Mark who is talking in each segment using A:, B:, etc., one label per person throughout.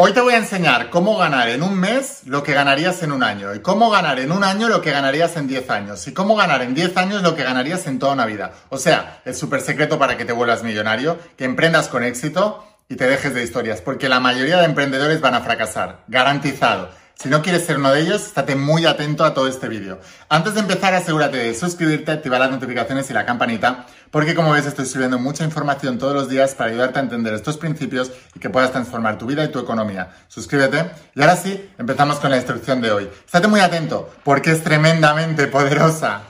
A: Hoy te voy a enseñar cómo ganar en un mes lo que ganarías en un año y cómo ganar en un año lo que ganarías en 10 años y cómo ganar en 10 años lo que ganarías en toda una vida. O sea, el súper secreto para que te vuelvas millonario, que emprendas con éxito y te dejes de historias, porque la mayoría de emprendedores van a fracasar, garantizado. Si no quieres ser uno de ellos, estate muy atento a todo este vídeo. Antes de empezar, asegúrate de suscribirte, activar las notificaciones y la campanita, porque como ves estoy subiendo mucha información todos los días para ayudarte a entender estos principios y que puedas transformar tu vida y tu economía. Suscríbete y ahora sí, empezamos con la instrucción de hoy. Estate muy atento, porque es tremendamente poderosa.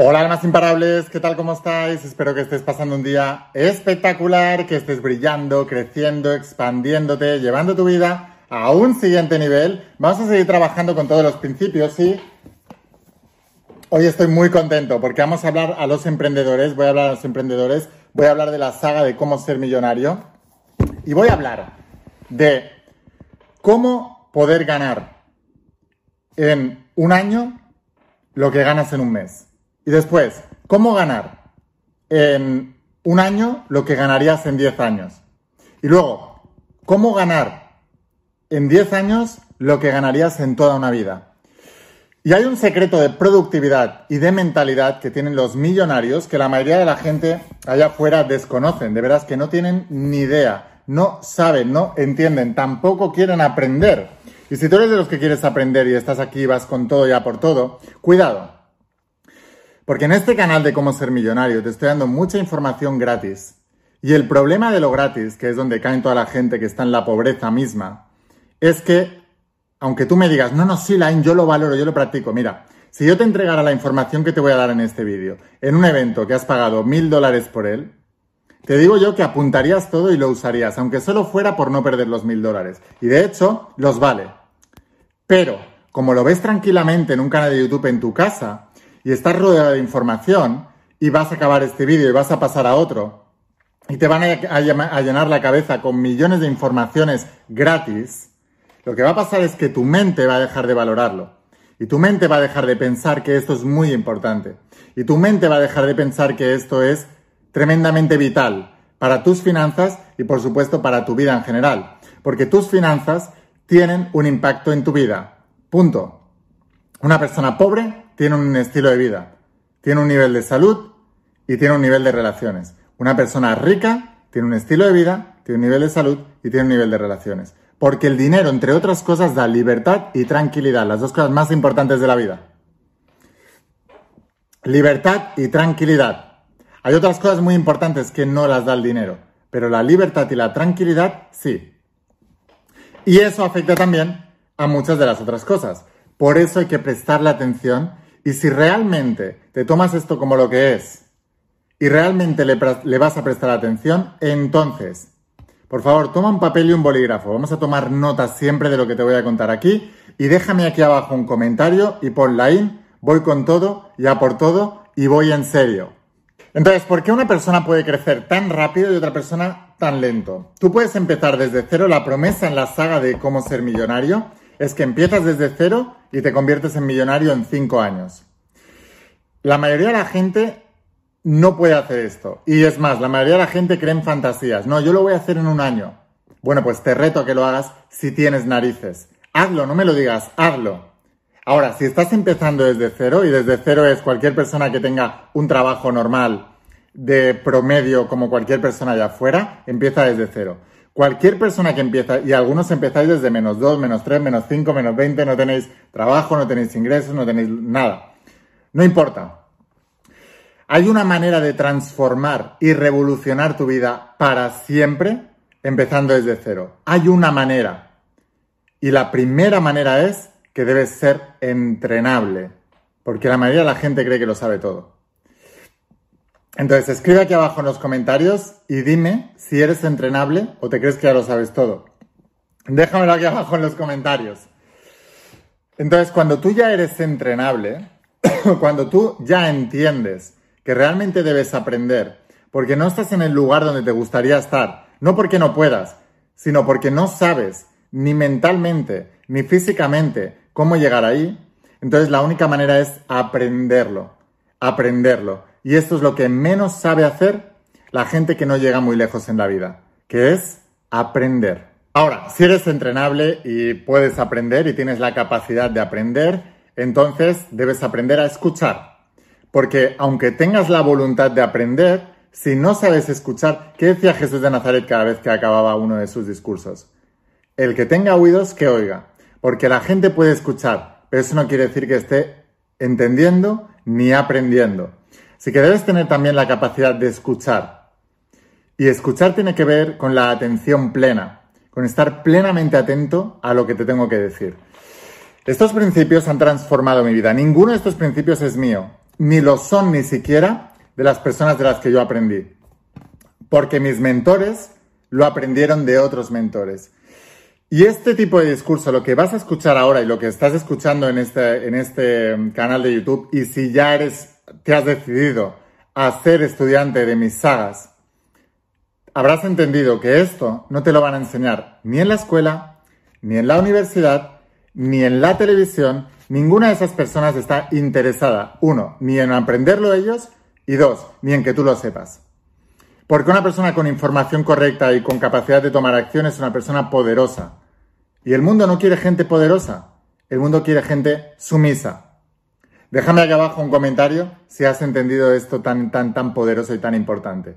A: Hola almas imparables, ¿qué tal? ¿Cómo estáis? Espero que estés pasando un día espectacular, que estés brillando, creciendo, expandiéndote, llevando tu vida a un siguiente nivel. Vamos a seguir trabajando con todos los principios y hoy estoy muy contento porque vamos a hablar a los emprendedores, voy a hablar a los emprendedores, voy a hablar de la saga de cómo ser millonario y voy a hablar de cómo poder ganar en un año lo que ganas en un mes. Y después, ¿cómo ganar en un año lo que ganarías en 10 años? Y luego, ¿cómo ganar en 10 años lo que ganarías en toda una vida? Y hay un secreto de productividad y de mentalidad que tienen los millonarios que la mayoría de la gente allá afuera desconocen. De veras que no tienen ni idea, no saben, no entienden, tampoco quieren aprender. Y si tú eres de los que quieres aprender y estás aquí, vas con todo ya por todo, cuidado, porque en este canal de cómo ser millonario te estoy dando mucha información gratis. Y el problema de lo gratis, que es donde caen toda la gente que está en la pobreza misma, es que, aunque tú me digas, no, no, sí, Line, yo lo valoro, yo lo practico. Mira, si yo te entregara la información que te voy a dar en este vídeo, en un evento que has pagado mil dólares por él, te digo yo que apuntarías todo y lo usarías, aunque solo fuera por no perder los mil dólares. Y de hecho, los vale. Pero, como lo ves tranquilamente en un canal de YouTube en tu casa, y estás rodeado de información y vas a acabar este vídeo y vas a pasar a otro y te van a, llenar la cabeza con millones de informaciones gratis, lo que va a pasar es que tu mente va a dejar de valorarlo. Y tu mente va a dejar de pensar que esto es muy importante. Y tu mente va a dejar de pensar que esto es tremendamente vital para tus finanzas y por supuesto para tu vida en general. Porque tus finanzas tienen un impacto en tu vida. Punto. Una persona pobre tiene un estilo de vida, tiene un nivel de salud y tiene un nivel de relaciones. Una persona rica tiene un estilo de vida, tiene un nivel de salud y tiene un nivel de relaciones. Porque el dinero, entre otras cosas, da libertad y tranquilidad, las dos cosas más importantes de la vida. Libertad y tranquilidad. Hay otras cosas muy importantes que no las da el dinero, pero la libertad y la tranquilidad sí. Y eso afecta también a muchas de las otras cosas. Por eso hay que prestarle atención y si realmente te tomas esto como lo que es y realmente le, vas a prestar atención, entonces, por favor, toma un papel y un bolígrafo. Vamos a tomar notas siempre de lo que te voy a contar aquí y déjame aquí abajo un comentario y pon la in, voy con todo, ya por todo y voy en serio. Entonces, ¿por qué una persona puede crecer tan rápido y otra persona tan lento? Tú puedes empezar desde cero. La promesa en la saga de cómo ser millonario es que empiezas desde cero y te conviertes en millonario en cinco años. La mayoría de la gente no puede hacer esto. Y es más, la mayoría de la gente cree en fantasías. No, yo lo voy a hacer en un año. Bueno, pues te reto a que lo hagas si tienes narices. Hazlo, no me lo digas, hazlo. Ahora, si estás empezando desde cero, y desde cero es cualquier persona que tenga un trabajo normal de promedio como cualquier persona allá afuera, empieza desde cero. Cualquier persona que empieza, y algunos empezáis desde menos 2, menos 3, menos 5, menos 20, no tenéis trabajo, no tenéis ingresos, no tenéis nada. No importa. Hay una manera de transformar y revolucionar tu vida para siempre empezando desde cero. Hay una manera. Y la primera manera es que debes ser entrenable. Porque la mayoría de la gente cree que lo sabe todo. Entonces, escribe aquí abajo en los comentarios y dime si eres entrenable o te crees que ya lo sabes todo. Déjamelo aquí abajo en los comentarios. Entonces, cuando tú ya eres entrenable, cuando tú ya entiendes que realmente debes aprender, porque no estás en el lugar donde te gustaría estar, no porque no puedas, sino porque no sabes ni mentalmente ni físicamente cómo llegar ahí, entonces la única manera es aprenderlo, aprenderlo. Y esto es lo que menos sabe hacer la gente que no llega muy lejos en la vida, que es aprender. Ahora, si eres entrenable y puedes aprender y tienes la capacidad de aprender, entonces debes aprender a escuchar. Porque aunque tengas la voluntad de aprender, si no sabes escuchar, ¿qué decía Jesús de Nazaret cada vez que acababa uno de sus discursos? El que tenga oídos, que oiga. Porque la gente puede escuchar, pero eso no quiere decir que esté entendiendo ni aprendiendo. Así que debes tener también la capacidad de escuchar. Y escuchar tiene que ver con la atención plena, con estar plenamente atento a lo que te tengo que decir. Estos principios han transformado mi vida. Ninguno de estos principios es mío, ni lo son ni siquiera de las personas de las que yo aprendí. Porque mis mentores lo aprendieron de otros mentores. Y este tipo de discurso, lo que vas a escuchar ahora y lo que estás escuchando en este, en este mm, canal de YouTube, y si ya eres, te has decidido a ser estudiante de mis sagas, habrás entendido que esto no te lo van a enseñar ni en la escuela, ni en la universidad, ni en la televisión. Ninguna de esas personas está interesada, uno, ni en aprenderlo ellos, y dos, ni en que tú lo sepas. Porque una persona con información correcta y con capacidad de tomar acción es una persona poderosa. Y el mundo no quiere gente poderosa, el mundo quiere gente sumisa. Déjame aquí abajo un comentario si has entendido esto tan, tan, tan poderoso y tan importante.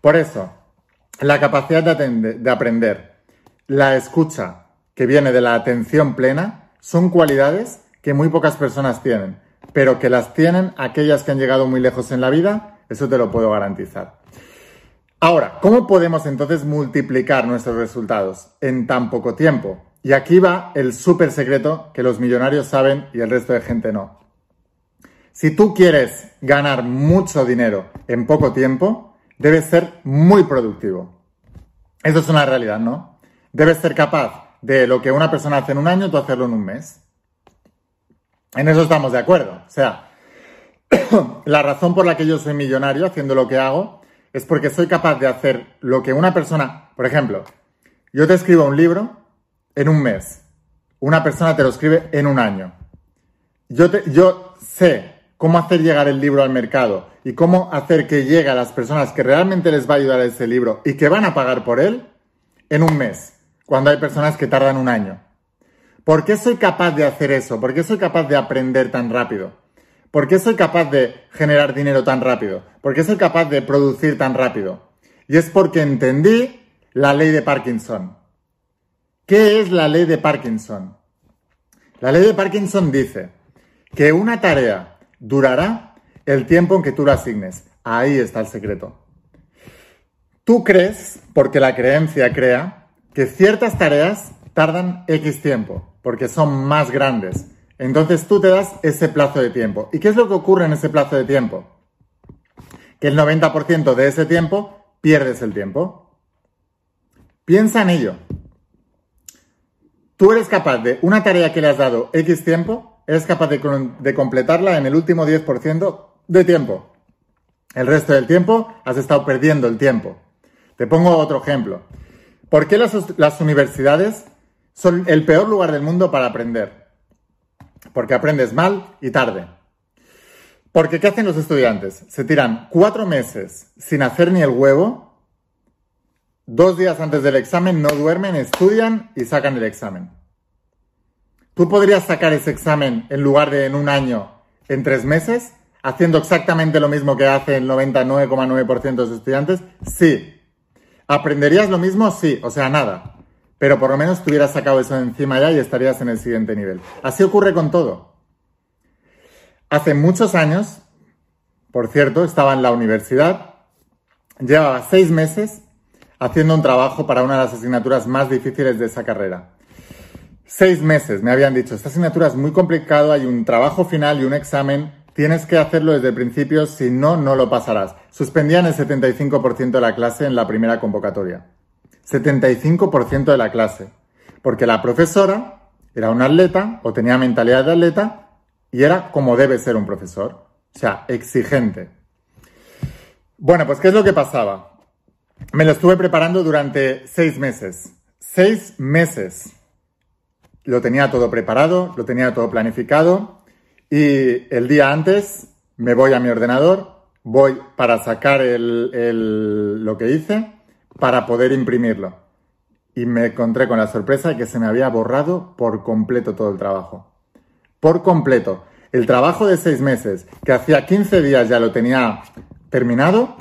A: Por eso, la capacidad de, de aprender, la escucha que viene de la atención plena, son cualidades que muy pocas personas tienen, pero que las tienen aquellas que han llegado muy lejos en la vida, eso te lo puedo garantizar. Ahora, ¿cómo podemos entonces multiplicar nuestros resultados en tan poco tiempo? Y aquí va el súper secreto que los millonarios saben y el resto de gente no. Si tú quieres ganar mucho dinero en poco tiempo, debes ser muy productivo. Eso es una realidad, ¿no? Debes ser capaz de lo que una persona hace en un año, tú hacerlo en un mes. En eso estamos de acuerdo. O sea, la razón por la que yo soy millonario haciendo lo que hago es porque soy capaz de hacer lo que una persona, por ejemplo, yo te escribo un libro en un mes, una persona te lo escribe en un año. Yo, yo sé cómo hacer llegar el libro al mercado y cómo hacer que llegue a las personas que realmente les va a ayudar ese libro y que van a pagar por él en un mes, cuando hay personas que tardan un año. ¿Por qué soy capaz de hacer eso? ¿Por qué soy capaz de aprender tan rápido? ¿Por qué soy capaz de generar dinero tan rápido? ¿Por qué soy capaz de producir tan rápido? Y es porque entendí la ley de Parkinson. ¿Qué es la ley de Parkinson? La ley de Parkinson dice que una tarea durará el tiempo en que tú la asignes. Ahí está el secreto. Tú crees, porque la creencia crea, que ciertas tareas tardan X tiempo, porque son más grandes, entonces tú te das ese plazo de tiempo. ¿Y qué es lo que ocurre en ese plazo de tiempo? Que el 90% de ese tiempo pierdes el tiempo. Piensa en ello. Tú eres capaz de una tarea que le has dado X tiempo, eres capaz de, completarla en el último 10% de tiempo. El resto del tiempo has estado perdiendo el tiempo. Te pongo otro ejemplo. ¿Por qué las universidades son el peor lugar del mundo para aprender? porque aprendes mal y tarde. Porque ¿qué hacen los estudiantes? Se tiran cuatro meses sin hacer ni el huevo, dos días antes del examen no duermen, estudian y sacan el examen. Tú podrías sacar ese examen en lugar de en un año, en tres meses, haciendo exactamente lo mismo que hace el 99,9% de los estudiantes. Sí. ¿Aprenderías lo mismo? Sí. O sea, nada pero por lo menos te hubieras sacado eso de encima ya y estarías en el siguiente nivel. Así ocurre con todo. Hace muchos años, por cierto, estaba en la universidad, llevaba seis meses haciendo un trabajo para una de las asignaturas más difíciles de esa carrera. Seis meses me habían dicho, esta asignatura es muy complicado, hay un trabajo final y un examen, tienes que hacerlo desde el principio, si no, no lo pasarás. Suspendían el 75% de la clase en la primera convocatoria. 75% de la clase, porque la profesora era una atleta o tenía mentalidad de atleta Y era como debe ser un profesor. O sea, exigente. Bueno, pues ¿qué es lo que pasaba? Me lo estuve preparando durante seis meses. Seis meses. Lo tenía todo preparado, lo tenía todo planificado y el día antes me voy a mi ordenador, voy para sacar lo que hice para poder imprimirlo. Y me encontré con la sorpresa de que se me había borrado por completo todo el trabajo. Por completo. El trabajo de seis meses, que hacía 15 días ya lo tenía terminado,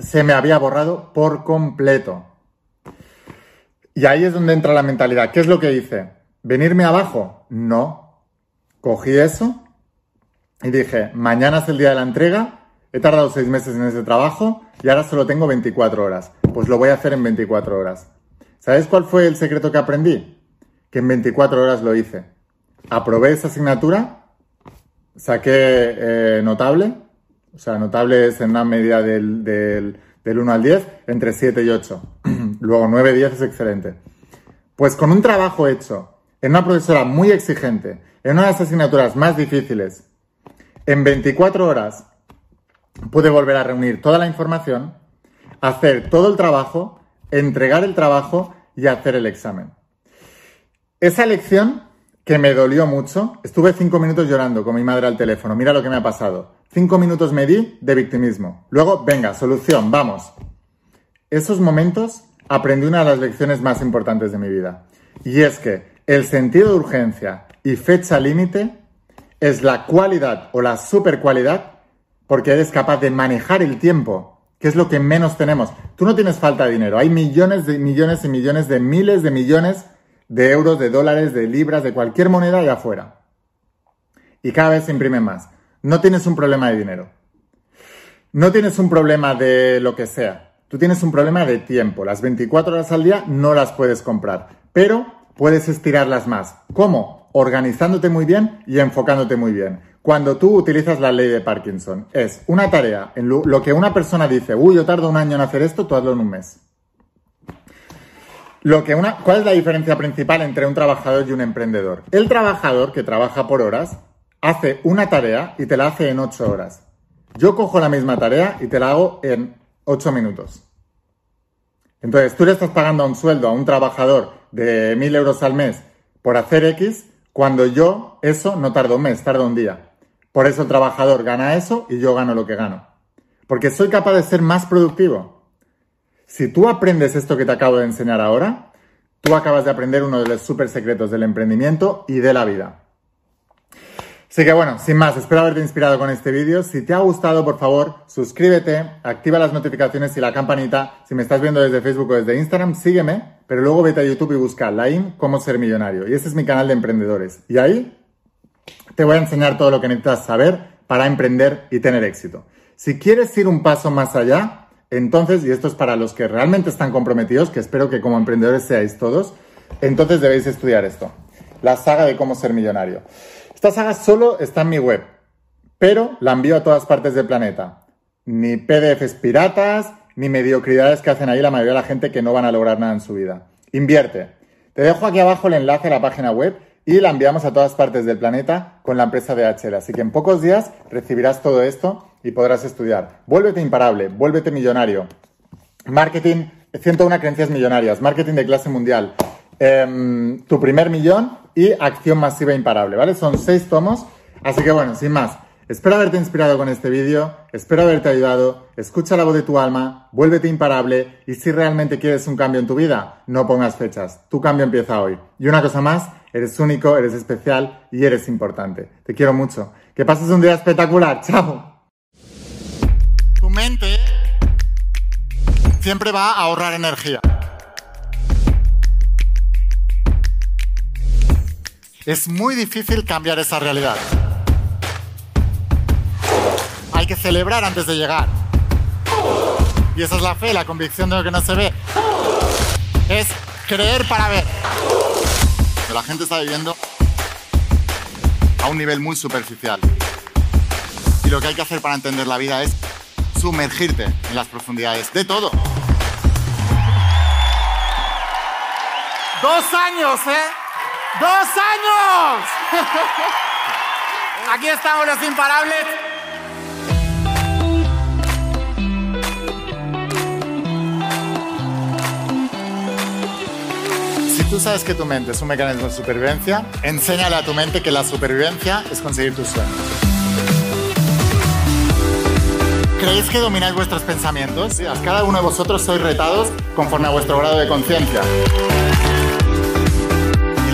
A: se me había borrado por completo. Y ahí es donde entra la mentalidad. ¿Qué es lo que hice? ¿Venirme abajo? No. Cogí eso y dije, mañana es el día de la entrega, he tardado seis meses en ese trabajo y ahora solo tengo 24 horas. Pues lo voy a hacer en 24 horas. ¿Sabes cuál fue el secreto que aprendí? Que en 24 horas lo hice. Aprobé esa asignatura, saqué eh, notable, o sea, notable es en una media del, del, 1 al 10, entre 7 y 8. Luego 9 y 10 es excelente. Pues con un trabajo hecho en una profesora muy exigente, en una de las asignaturas más difíciles, en 24 horas pude volver a reunir toda la información, hacer todo el trabajo, entregar el trabajo y hacer el examen. Esa lección que me dolió mucho, estuve cinco minutos llorando con mi madre al teléfono, mira lo que me ha pasado. Cinco minutos me di de victimismo. Luego, venga, solución, vamos. Esos momentos aprendí una de las lecciones más importantes de mi vida. Y es que el sentido de urgencia y fecha límite es la cualidad o la super cualidad porque eres capaz de manejar el tiempo, que es lo que menos tenemos. Tú no tienes falta de dinero, hay millones de millones y millones de miles de millones de euros, de dólares, de libras, de cualquier moneda allá afuera. Y cada vez se imprimen más. No tienes un problema de dinero. No tienes un problema de lo que sea. Tú tienes un problema de tiempo. Las 24 horas al día no las puedes comprar, pero puedes estirarlas más. ¿Cómo? Organizándote muy bien y enfocándote muy bien. Cuando tú utilizas la ley de Parkinson, es una tarea, en lo, que una persona dice, uy, yo tardo un año en hacer esto, tú hazlo en un mes. Lo que una, ¿Cuál es la diferencia principal entre un trabajador y un emprendedor? El trabajador que trabaja por horas hace una tarea y te la hace en ocho horas. Yo cojo la misma tarea y te la hago en ocho minutos. Entonces, tú le estás pagando un sueldo a un trabajador de mil euros al mes por hacer X, cuando yo eso no tardo un mes, tardo un día. Por eso el trabajador gana eso y yo gano lo que gano. Porque soy capaz de ser más productivo. Si tú aprendes esto que te acabo de enseñar ahora, tú acabas de aprender uno de los super secretos del emprendimiento y de la vida. Así que bueno, sin más, espero haberte inspirado con este vídeo. Si te ha gustado, por favor, suscríbete, activa las notificaciones y la campanita. Si me estás viendo desde Facebook o desde Instagram, sígueme, pero luego vete a YouTube y busca Laim Cómo Ser Millonario. Y ese es mi canal de emprendedores. Y ahí te voy a enseñar todo lo que necesitas saber para emprender y tener éxito. Si quieres ir un paso más allá, entonces, y esto es para los que realmente están comprometidos, que espero que como emprendedores seáis todos, entonces debéis estudiar esto. La saga de cómo ser millonario. Esta saga solo está en mi web, pero la envío a todas partes del planeta. Ni PDFs piratas, ni mediocridades que hacen ahí la mayoría de la gente que no van a lograr nada en su vida. Invierte. Te dejo aquí abajo el enlace a la página web y la enviamos a todas partes del planeta con la empresa DHL. Así que en pocos días recibirás todo esto y podrás estudiar. Vuélvete imparable, vuélvete millonario. Marketing, 101 creencias millonarias, marketing de clase mundial, Em, tu primer millón y acción masiva imparable, ¿vale? Son seis tomos, así que bueno, sin más, espero haberte inspirado con este vídeo, espero haberte ayudado, escucha la voz de tu alma, vuélvete imparable y si realmente quieres un cambio en tu vida, no pongas fechas, tu cambio empieza hoy. Y una cosa más, eres único, eres especial y eres importante. Te quiero mucho. Que pases un día espectacular, chao. Tu mente siempre va a ahorrar energía. Es muy difícil cambiar esa realidad. Hay que celebrar antes de llegar. Y esa es la fe, la convicción de lo que no se ve. Es creer para ver. la gente está viviendo a un nivel muy superficial. Y lo que hay que hacer para entender la vida es sumergirte en las profundidades de todo. Dos años, ¿eh? ¡Dos años! Aquí estamos los imparables. Si tú sabes que tu mente es un mecanismo de supervivencia, enséñale a tu mente que la supervivencia es conseguir tus sueños. ¿Creéis que domináis vuestros pensamientos? Cada uno de vosotros sois retados conforme a vuestro grado de conciencia.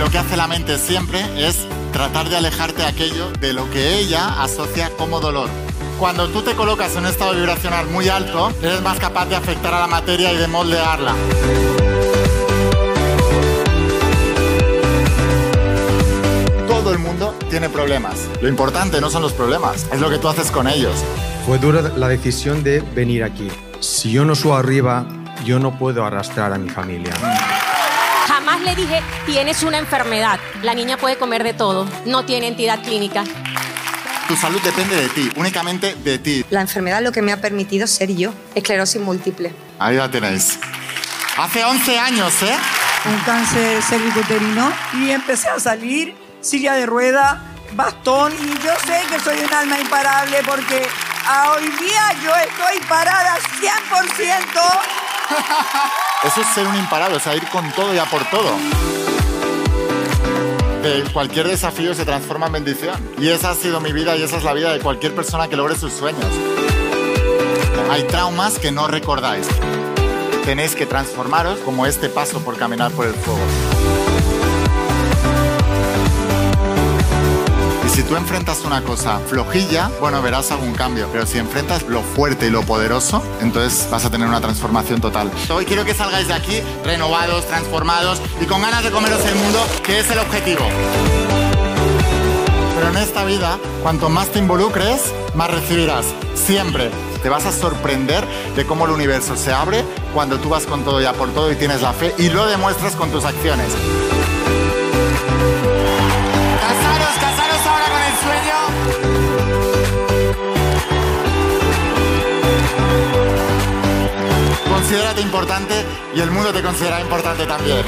A: Lo que hace la mente siempre es tratar de alejarte de aquello de lo que ella asocia como dolor. Cuando tú te colocas en un estado vibracional muy alto, eres más capaz de afectar a la materia y de moldearla. Todo el mundo tiene problemas. Lo importante no son los problemas, es lo que tú haces con ellos.
B: Fue dura la decisión de venir aquí. Si yo no subo arriba, yo no puedo arrastrar a mi familia.
C: Le dije, tienes una enfermedad. La niña puede comer de todo, no tiene entidad clínica.
A: Tu salud depende de ti, únicamente de ti.
D: La enfermedad lo que me ha permitido ser yo, esclerosis múltiple.
A: Ahí la tenéis. Hace 11 años, ¿eh?
E: Un cáncer cervicuterino y empecé a salir, silla de rueda, bastón y yo sé que soy un alma imparable porque a hoy día yo estoy parada 100%.
A: Eso es ser un imparable, o sea, ir con todo y a por todo. Eh, cualquier desafío se transforma en bendición. Y esa ha sido mi vida y esa es la vida de cualquier persona que logre sus sueños. Hay traumas que no recordáis. Tenéis que transformaros como este paso por caminar por el fuego. Si tú enfrentas una cosa flojilla, bueno, verás algún cambio. Pero si enfrentas lo fuerte y lo poderoso, entonces vas a tener una transformación total. Hoy quiero que salgáis de aquí renovados, transformados y con ganas de comeros el mundo, que es el objetivo. Pero en esta vida, cuanto más te involucres, más recibirás. Siempre. Te vas a sorprender de cómo el universo se abre cuando tú vas con todo y a por todo y tienes la fe y lo demuestras con tus acciones. Considérate importante y el mundo te considera importante también.